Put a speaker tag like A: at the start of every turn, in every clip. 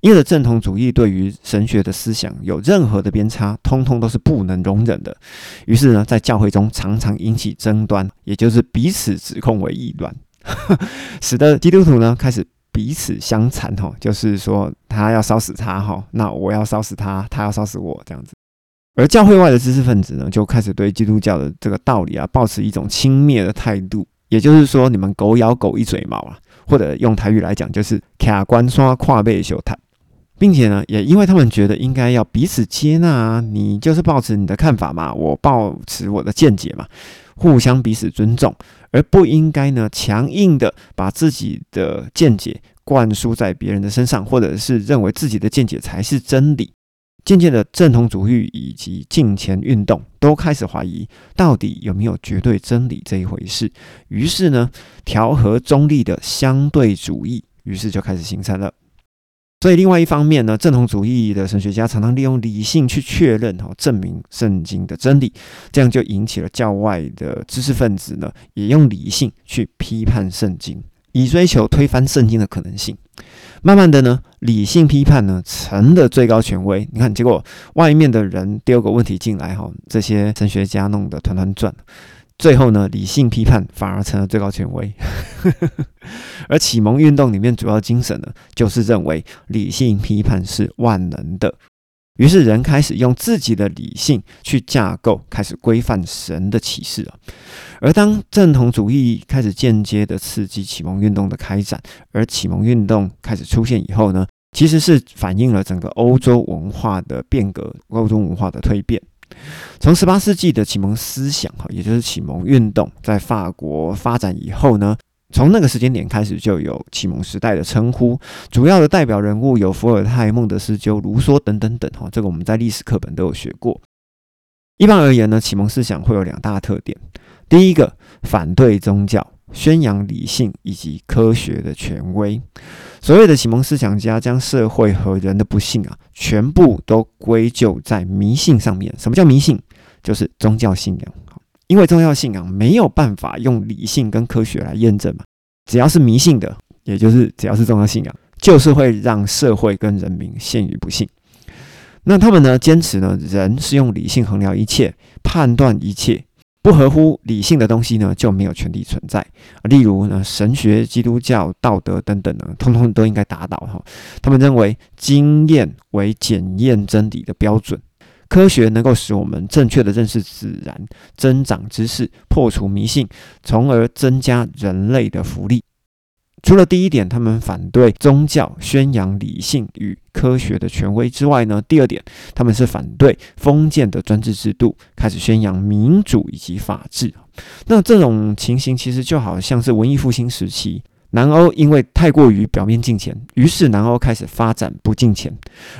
A: 因为正统主义对于神学的思想有任何的偏差，通通都是不能容忍的。于是呢，在教会中常常引起争端，也就是彼此指控为异端，使得基督徒呢开始彼此相残。哈，就是说他要烧死他，哈，那我要烧死他，他要烧死我，这样子。而教会外的知识分子呢，就开始对基督教的这个道理啊，抱持一种轻蔑的态度。也就是说，你们狗咬狗一嘴毛啊，或者用台语来讲，就是卡关刷跨背修谈。并且呢，也因为他们觉得应该要彼此接纳啊，你就是保持你的看法嘛，我保持我的见解嘛，互相彼此尊重，而不应该呢强硬的把自己的见解灌输在别人的身上，或者是认为自己的见解才是真理。渐渐的，正统主义以及敬前运动都开始怀疑到底有没有绝对真理这一回事。于是呢，调和中立的相对主义，于是就开始形成了。所以，另外一方面呢，正统主义的神学家常常利用理性去确认、哈证明圣经的真理，这样就引起了教外的知识分子呢，也用理性去批判圣经，以追求推翻圣经的可能性。慢慢的呢，理性批判呢成了最高权威。你看，结果外面的人丢个问题进来，哈，这些神学家弄得团团转。最后呢，理性批判反而成了最高权威，而启蒙运动里面主要精神呢，就是认为理性批判是万能的。于是人开始用自己的理性去架构，开始规范神的启示啊。而当正统主义开始间接的刺激启蒙运动的开展，而启蒙运动开始出现以后呢，其实是反映了整个欧洲文化的变革，欧洲文化的蜕变。从十八世纪的启蒙思想，哈，也就是启蒙运动，在法国发展以后呢，从那个时间点开始就有启蒙时代的称呼。主要的代表人物有伏尔泰、孟德斯鸠、卢梭等等等，哈，这个我们在历史课本都有学过。一般而言呢，启蒙思想会有两大特点：第一个，反对宗教。宣扬理性以及科学的权威。所谓的启蒙思想家将社会和人的不幸啊，全部都归咎在迷信上面。什么叫迷信？就是宗教信仰。因为宗教信仰没有办法用理性跟科学来验证嘛。只要是迷信的，也就是只要是宗教信仰，就是会让社会跟人民陷于不幸。那他们呢，坚持呢，人是用理性衡量一切，判断一切。不合乎理性的东西呢，就没有权利存在。例如呢，神学、基督教、道德等等呢，通通都应该打倒哈。他们认为经验为检验真理的标准，科学能够使我们正确的认识自然，增长知识，破除迷信，从而增加人类的福利。除了第一点，他们反对宗教宣扬理性与科学的权威之外呢，第二点，他们是反对封建的专制制度，开始宣扬民主以及法治。那这种情形其实就好像是文艺复兴时期，南欧因为太过于表面敬钱，于是南欧开始发展不敬钱；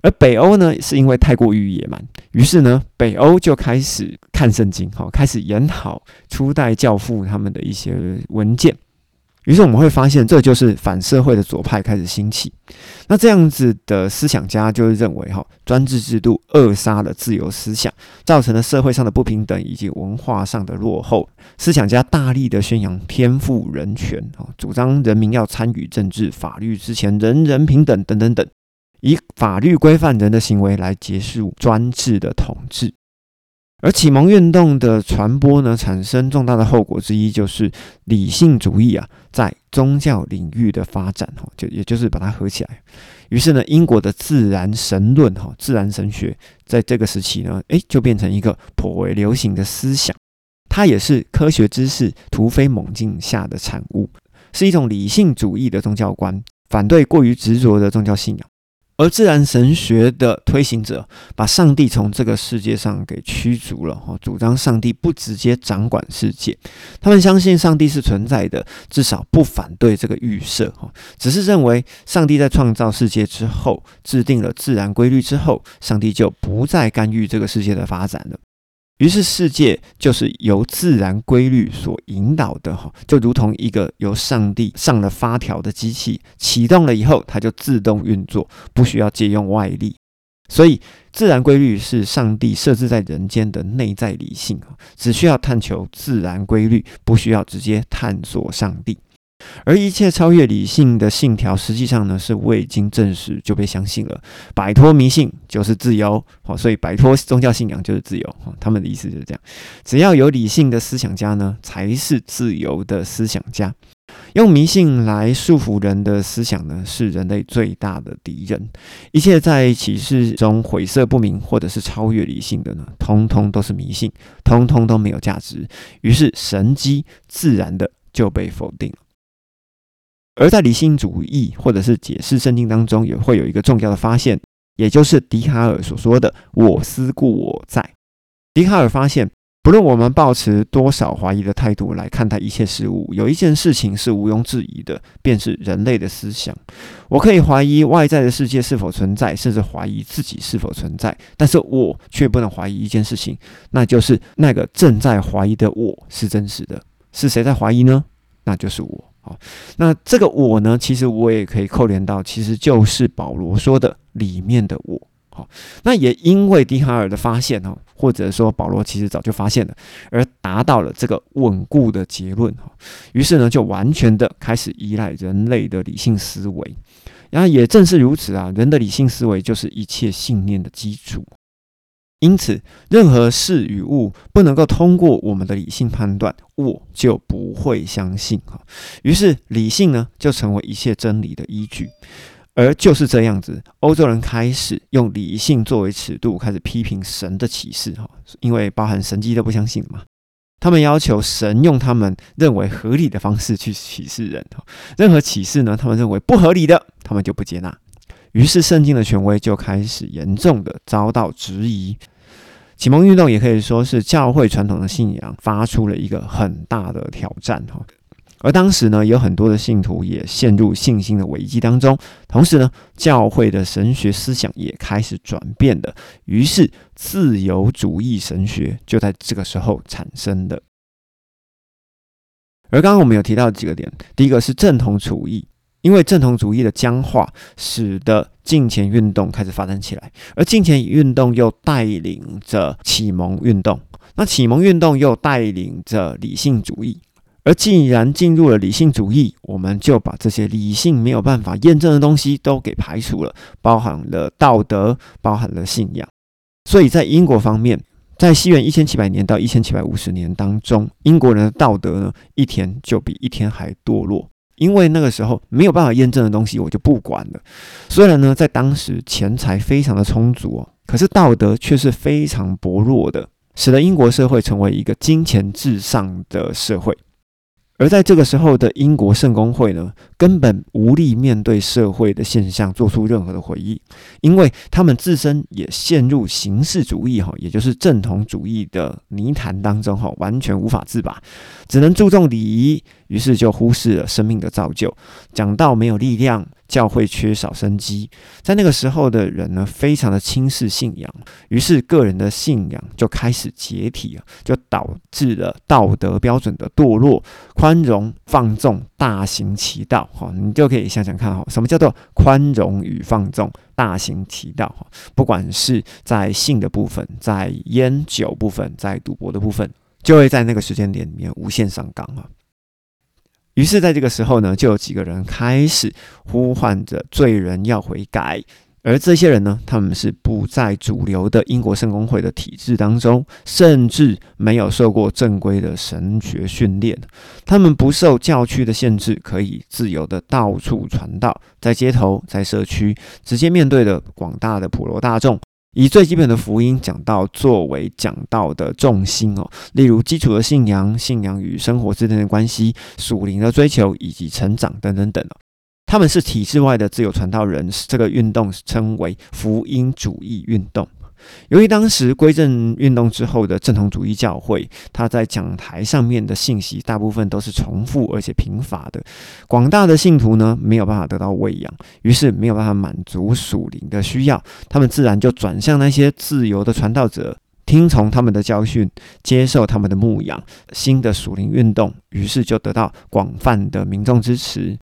A: 而北欧呢，是因为太过于野蛮，于是呢，北欧就开始看圣经，好，开始研讨初代教父他们的一些文件。于是我们会发现，这就是反社会的左派开始兴起。那这样子的思想家就认为，哈，专制制度扼杀了自由思想，造成了社会上的不平等以及文化上的落后。思想家大力的宣扬天赋人权，啊，主张人民要参与政治、法律之前人人平等等等等，以法律规范人的行为来结束专制的统治。而启蒙运动的传播呢，产生重大的后果之一，就是理性主义啊，在宗教领域的发展，哈，就也就是把它合起来。于是呢，英国的自然神论，哈，自然神学，在这个时期呢，诶，就变成一个颇为流行的思想。它也是科学知识突飞猛进下的产物，是一种理性主义的宗教观，反对过于执着的宗教信仰。而自然神学的推行者把上帝从这个世界上给驱逐了，哈，主张上帝不直接掌管世界。他们相信上帝是存在的，至少不反对这个预设，哈，只是认为上帝在创造世界之后，制定了自然规律之后，上帝就不再干预这个世界的发展了。于是世界就是由自然规律所引导的，哈，就如同一个由上帝上了发条的机器，启动了以后，它就自动运作，不需要借用外力。所以，自然规律是上帝设置在人间的内在理性，只需要探求自然规律，不需要直接探索上帝。而一切超越理性的信条，实际上呢是未经证实就被相信了。摆脱迷信就是自由，好，所以摆脱宗教信仰就是自由。哈，他们的意思就是这样。只要有理性的思想家呢，才是自由的思想家。用迷信来束缚人的思想呢，是人类最大的敌人。一切在启示中晦涩不明，或者是超越理性的呢，通通都是迷信，通通都没有价值。于是神机自然的就被否定了。而在理性主义或者是解释圣经当中，也会有一个重要的发现，也就是笛卡尔所说的“我思故我在”。笛卡尔发现。不论我们抱持多少怀疑的态度来看待一切事物，有一件事情是毋庸置疑的，便是人类的思想。我可以怀疑外在的世界是否存在，甚至怀疑自己是否存在，但是我却不能怀疑一件事情，那就是那个正在怀疑的我是真实的。是谁在怀疑呢？那就是我。好，那这个我呢？其实我也可以扣连到，其实就是保罗说的里面的我。好，那也因为笛卡尔的发现哈，或者说保罗其实早就发现了，而达到了这个稳固的结论哈。于是呢，就完全的开始依赖人类的理性思维。然后也正是如此啊，人的理性思维就是一切信念的基础。因此，任何事与物不能够通过我们的理性判断，我就不会相信哈。于是，理性呢，就成为一切真理的依据。而就是这样子，欧洲人开始用理性作为尺度，开始批评神的启示，哈，因为包含神迹都不相信嘛。他们要求神用他们认为合理的方式去启示人，任何启示呢，他们认为不合理的，他们就不接纳。于是圣经的权威就开始严重的遭到质疑。启蒙运动也可以说是教会传统的信仰发出了一个很大的挑战，哈。而当时呢，有很多的信徒也陷入信心的危机当中，同时呢，教会的神学思想也开始转变了，于是自由主义神学就在这个时候产生的。而刚刚我们有提到几个点，第一个是正统主义，因为正统主义的僵化，使得敬虔运动开始发展起来，而敬虔运动又带领着启蒙运动，那启蒙运动又带领着理性主义。而既然进入了理性主义，我们就把这些理性没有办法验证的东西都给排除了，包含了道德，包含了信仰。所以在英国方面，在西元一千七百年到一千七百五十年当中，英国人的道德呢，一天就比一天还堕落。因为那个时候没有办法验证的东西，我就不管了。虽然呢，在当时钱财非常的充足哦，可是道德却是非常薄弱的，使得英国社会成为一个金钱至上的社会。而在这个时候的英国圣公会呢，根本无力面对社会的现象做出任何的回应，因为他们自身也陷入形式主义哈，也就是正统主义的泥潭当中哈，完全无法自拔，只能注重礼仪，于是就忽视了生命的造就，讲到没有力量。教会缺少生机，在那个时候的人呢，非常的轻视信仰，于是个人的信仰就开始解体了，就导致了道德标准的堕落，宽容放纵大行其道。哈，你就可以想想看，哈，什么叫做宽容与放纵大行其道？不管是在性的部分，在烟酒部分，在赌博的部分，就会在那个时间点里面无限上纲啊。于是，在这个时候呢，就有几个人开始呼唤着罪人要悔改，而这些人呢，他们是不在主流的英国圣公会的体制当中，甚至没有受过正规的神学训练，他们不受教区的限制，可以自由的到处传道，在街头、在社区，直接面对的广大的普罗大众。以最基本的福音讲道作为讲道的重心哦，例如基础的信仰、信仰与生活之间的关系、属灵的追求以及成长等等等哦他们是体制外的自由传道人，这个运动称为福音主义运动。由于当时归正运动之后的正统主义教会，他在讲台上面的信息大部分都是重复而且贫乏的，广大的信徒呢没有办法得到喂养，于是没有办法满足属灵的需要，他们自然就转向那些自由的传道者，听从他们的教训，接受他们的牧养，新的属灵运动于是就得到广泛的民众支持。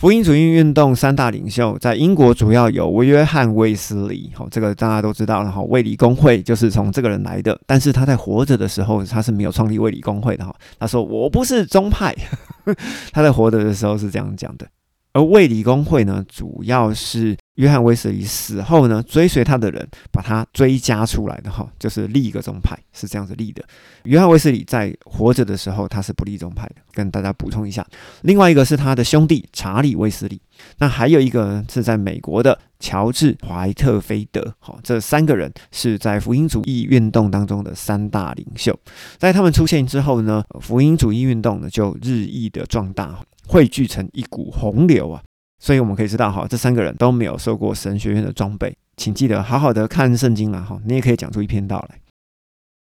A: 福音主义运动三大领袖在英国主要有约翰卫斯理，好，这个大家都知道然后。卫理公会就是从这个人来的，但是他在活着的时候，他是没有创立卫理公会的哈。他说我不是宗派，他在活着的时候是这样讲的。而卫理公会呢，主要是约翰威斯理死后呢，追随他的人把他追加出来的哈，就是立一个宗派，是这样子立的。约翰威斯理在活着的时候，他是不立宗派的，跟大家补充一下。另外一个是他的兄弟查理威斯理，那还有一个呢是在美国的乔治怀特菲德，好，这三个人是在福音主义运动当中的三大领袖。在他们出现之后呢，福音主义运动呢就日益的壮大。汇聚成一股洪流啊！所以我们可以知道哈，这三个人都没有受过神学院的装备，请记得好好的看圣经了哈。你也可以讲出一篇道来。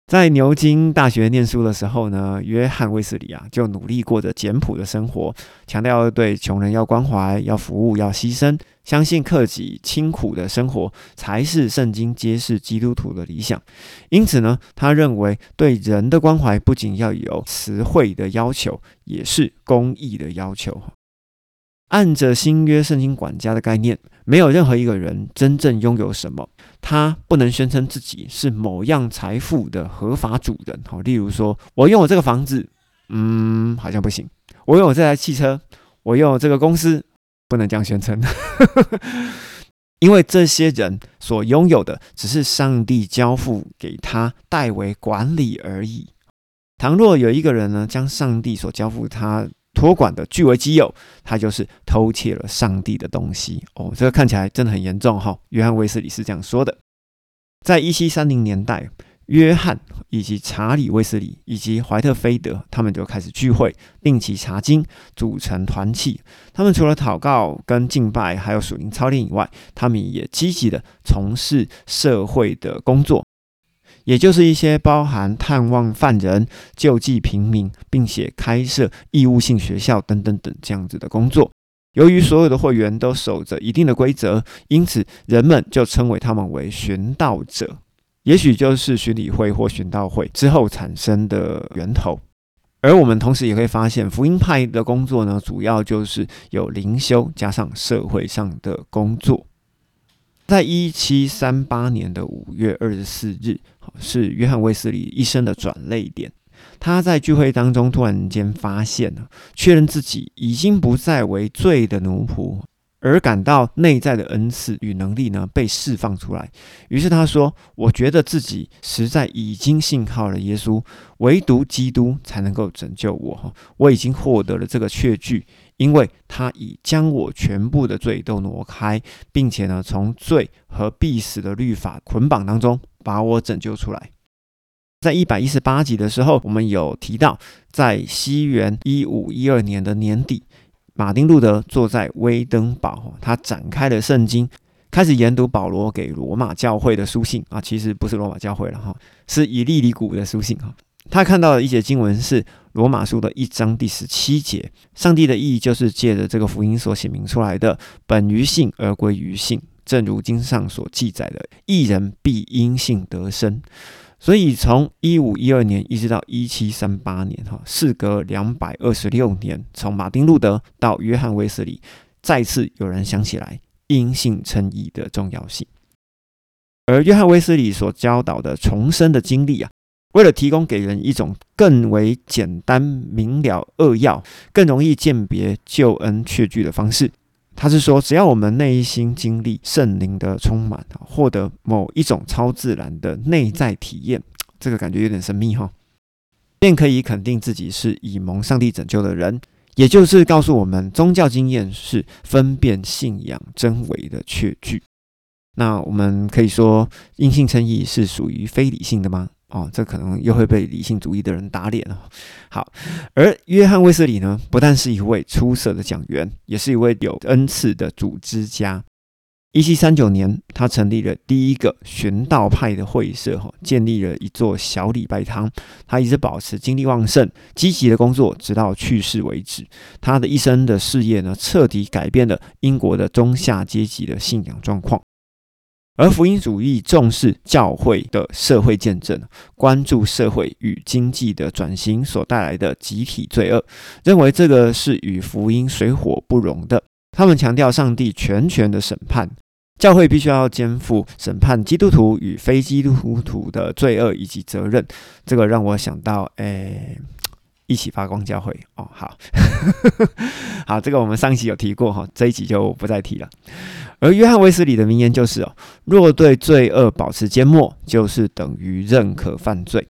A: 在牛津大学念书的时候呢，约翰卫斯理啊就努力过着简朴的生活，强调对穷人要关怀、要服务、要牺牲，相信克己清苦的生活才是圣经揭示基督徒的理想。因此呢，他认为对人的关怀不仅要有词汇的要求，也是公益的要求。按着新约圣经管家的概念，没有任何一个人真正拥有什么，他不能宣称自己是某样财富的合法主人。好，例如说，我拥有这个房子，嗯，好像不行；我拥有这台汽车，我拥有这个公司，不能这样宣称，因为这些人所拥有的只是上帝交付给他代为管理而已。倘若有一个人呢，将上帝所交付他，托管的据为己有，他就是偷窃了上帝的东西哦。这个看起来真的很严重哈。约翰威斯理是这样说的：在一七三零年代，约翰以及查理威斯理以及怀特菲德他们就开始聚会，定期查经，组成团契。他们除了祷告跟敬拜，还有属灵操练以外，他们也积极的从事社会的工作。也就是一些包含探望犯人、救济平民，并且开设义务性学校等等等这样子的工作。由于所有的会员都守着一定的规则，因此人们就称为他们为寻道者。也许就是巡礼会或寻道会之后产生的源头。而我们同时也会发现，福音派的工作呢，主要就是有灵修加上社会上的工作。在一七三八年的五月二十四日，是约翰卫斯理一生的转泪点。他在聚会当中突然间发现了，确认自己已经不再为罪的奴仆，而感到内在的恩赐与能力呢被释放出来。于是他说：“我觉得自己实在已经信靠了耶稣，唯独基督才能够拯救我。我已经获得了这个确据。”因为他已将我全部的罪都挪开，并且呢，从罪和必死的律法捆绑当中把我拯救出来。在一百一十八集的时候，我们有提到，在西元一五一二年的年底，马丁路德坐在威登堡，他展开了圣经，开始研读保罗给罗马教会的书信啊，其实不是罗马教会了哈，是以利里古的书信哈。他看到的一节经文是罗马书的一章第十七节，上帝的意义就是借着这个福音所写明出来的，本于信而归于信，正如经上所记载的，一人必因信得生。所以从一五一二年一直到一七三八年，哈，事隔两百二十六年，从马丁路德到约翰威斯理，再次有人想起来因信称义的重要性。而约翰威斯理所教导的重生的经历啊。为了提供给人一种更为简单明了扼要、更容易鉴别救恩确据的方式，他是说，只要我们内心经历圣灵的充满，获得某一种超自然的内在体验，这个感觉有点神秘哈，便可以肯定自己是以蒙上帝拯救的人，也就是告诉我们，宗教经验是分辨信仰真伪的确据。那我们可以说，阴性称义是属于非理性的吗？哦，这可能又会被理性主义的人打脸了。好，而约翰卫斯理呢，不但是一位出色的讲员，也是一位有恩赐的组织家。一七三九年，他成立了第一个玄道派的会社，哈，建立了一座小礼拜堂。他一直保持精力旺盛、积极的工作，直到去世为止。他的一生的事业呢，彻底改变了英国的中下阶级的信仰状况。而福音主义重视教会的社会见证，关注社会与经济的转型所带来的集体罪恶，认为这个是与福音水火不容的。他们强调上帝全权的审判，教会必须要肩负审判基督徒与非基督徒的罪恶以及责任。这个让我想到，诶。一起发光教会哦，好 好，这个我们上一集有提过哈，这一集就不再提了。而约翰威斯理的名言就是哦，若对罪恶保持缄默，就是等于认可犯罪。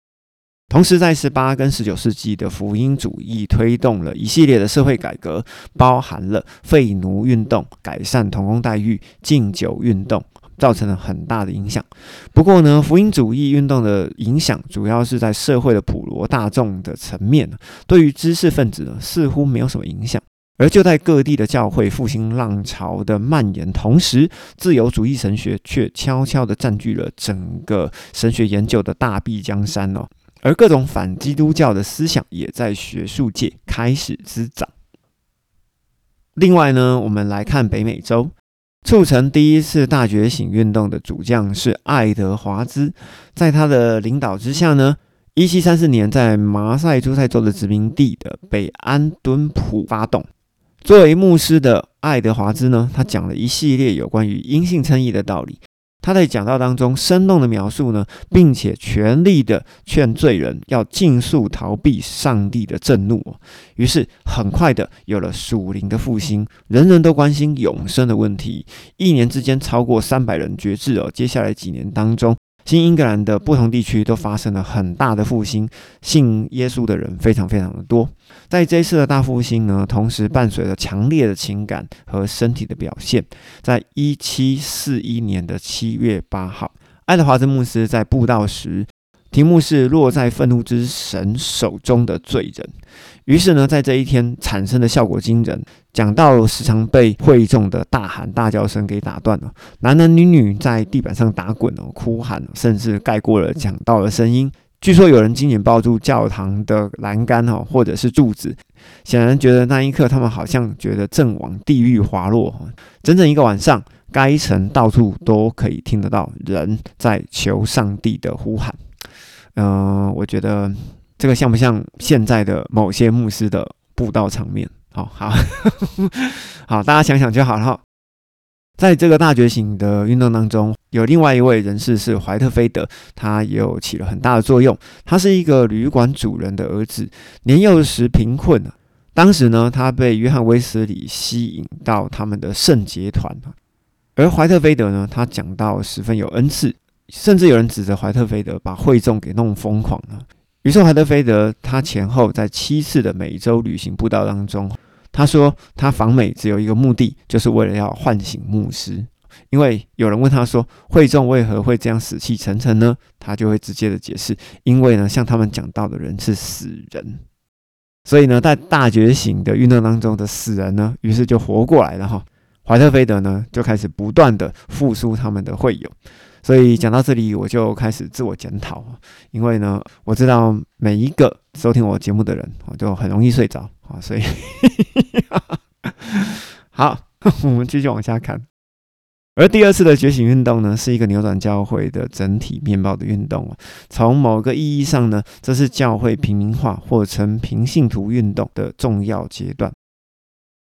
A: 同时，在十八跟十九世纪的福音主义推动了一系列的社会改革，包含了废奴运动、改善童工待遇、禁酒运动。造成了很大的影响。不过呢，福音主义运动的影响主要是在社会的普罗大众的层面，对于知识分子呢似乎没有什么影响。而就在各地的教会复兴浪潮的蔓延同时，自由主义神学却悄悄地占据了整个神学研究的大壁江山哦。而各种反基督教的思想也在学术界开始滋长。另外呢，我们来看北美洲。促成第一次大觉醒运动的主将是爱德华兹，在他的领导之下呢，一七三四年在马赛诸塞州的殖民地的北安敦普发动。作为牧师的爱德华兹呢，他讲了一系列有关于阴性称义的道理。他在讲道当中生动的描述呢，并且全力的劝罪人要尽速逃避上帝的震怒。于是很快的有了属灵的复兴，人人都关心永生的问题。一年之间超过三百人绝志哦。接下来几年当中。新英格兰的不同地区都发生了很大的复兴，信耶稣的人非常非常的多。在这一次的大复兴呢，同时伴随着强烈的情感和身体的表现。在一七四一年的七月八号，爱德华兹牧师在布道时。题目是落在愤怒之神手中的罪人。于是呢，在这一天产生的效果惊人。讲到时常被会众的大喊大叫声给打断了，男男女女在地板上打滚哦，哭喊，甚至盖过了讲道的声音。据说有人紧紧抱住教堂的栏杆哦，或者是柱子，显然觉得那一刻他们好像觉得正往地狱滑落。整整一个晚上，该城到处都可以听得到人在求上帝的呼喊。嗯，我觉得这个像不像现在的某些牧师的布道场面？好好 好，大家想想就好了。在这个大觉醒的运动当中，有另外一位人士是怀特菲德，他也有起了很大的作用。他是一个旅馆主人的儿子，年幼时贫困当时呢，他被约翰威斯理吸引到他们的圣节团而怀特菲德呢，他讲到十分有恩赐。甚至有人指责怀特菲德把会众给弄疯狂了。于是怀特菲德他前后在七次的美洲旅行步道当中，他说他访美只有一个目的，就是为了要唤醒牧师。因为有人问他说会众为何会这样死气沉沉呢？他就会直接的解释，因为呢，像他们讲到的人是死人，所以呢，在大觉醒的运动当中的死人呢，于是就活过来了哈。怀特菲德呢就开始不断的复苏他们的会友。所以讲到这里，我就开始自我检讨因为呢，我知道每一个收听我节目的人，我就很容易睡着啊，所以 好，我们继续往下看。而第二次的觉醒运动呢，是一个扭转教会的整体面貌的运动从某个意义上呢，这是教会平民化或称平信徒运动的重要阶段。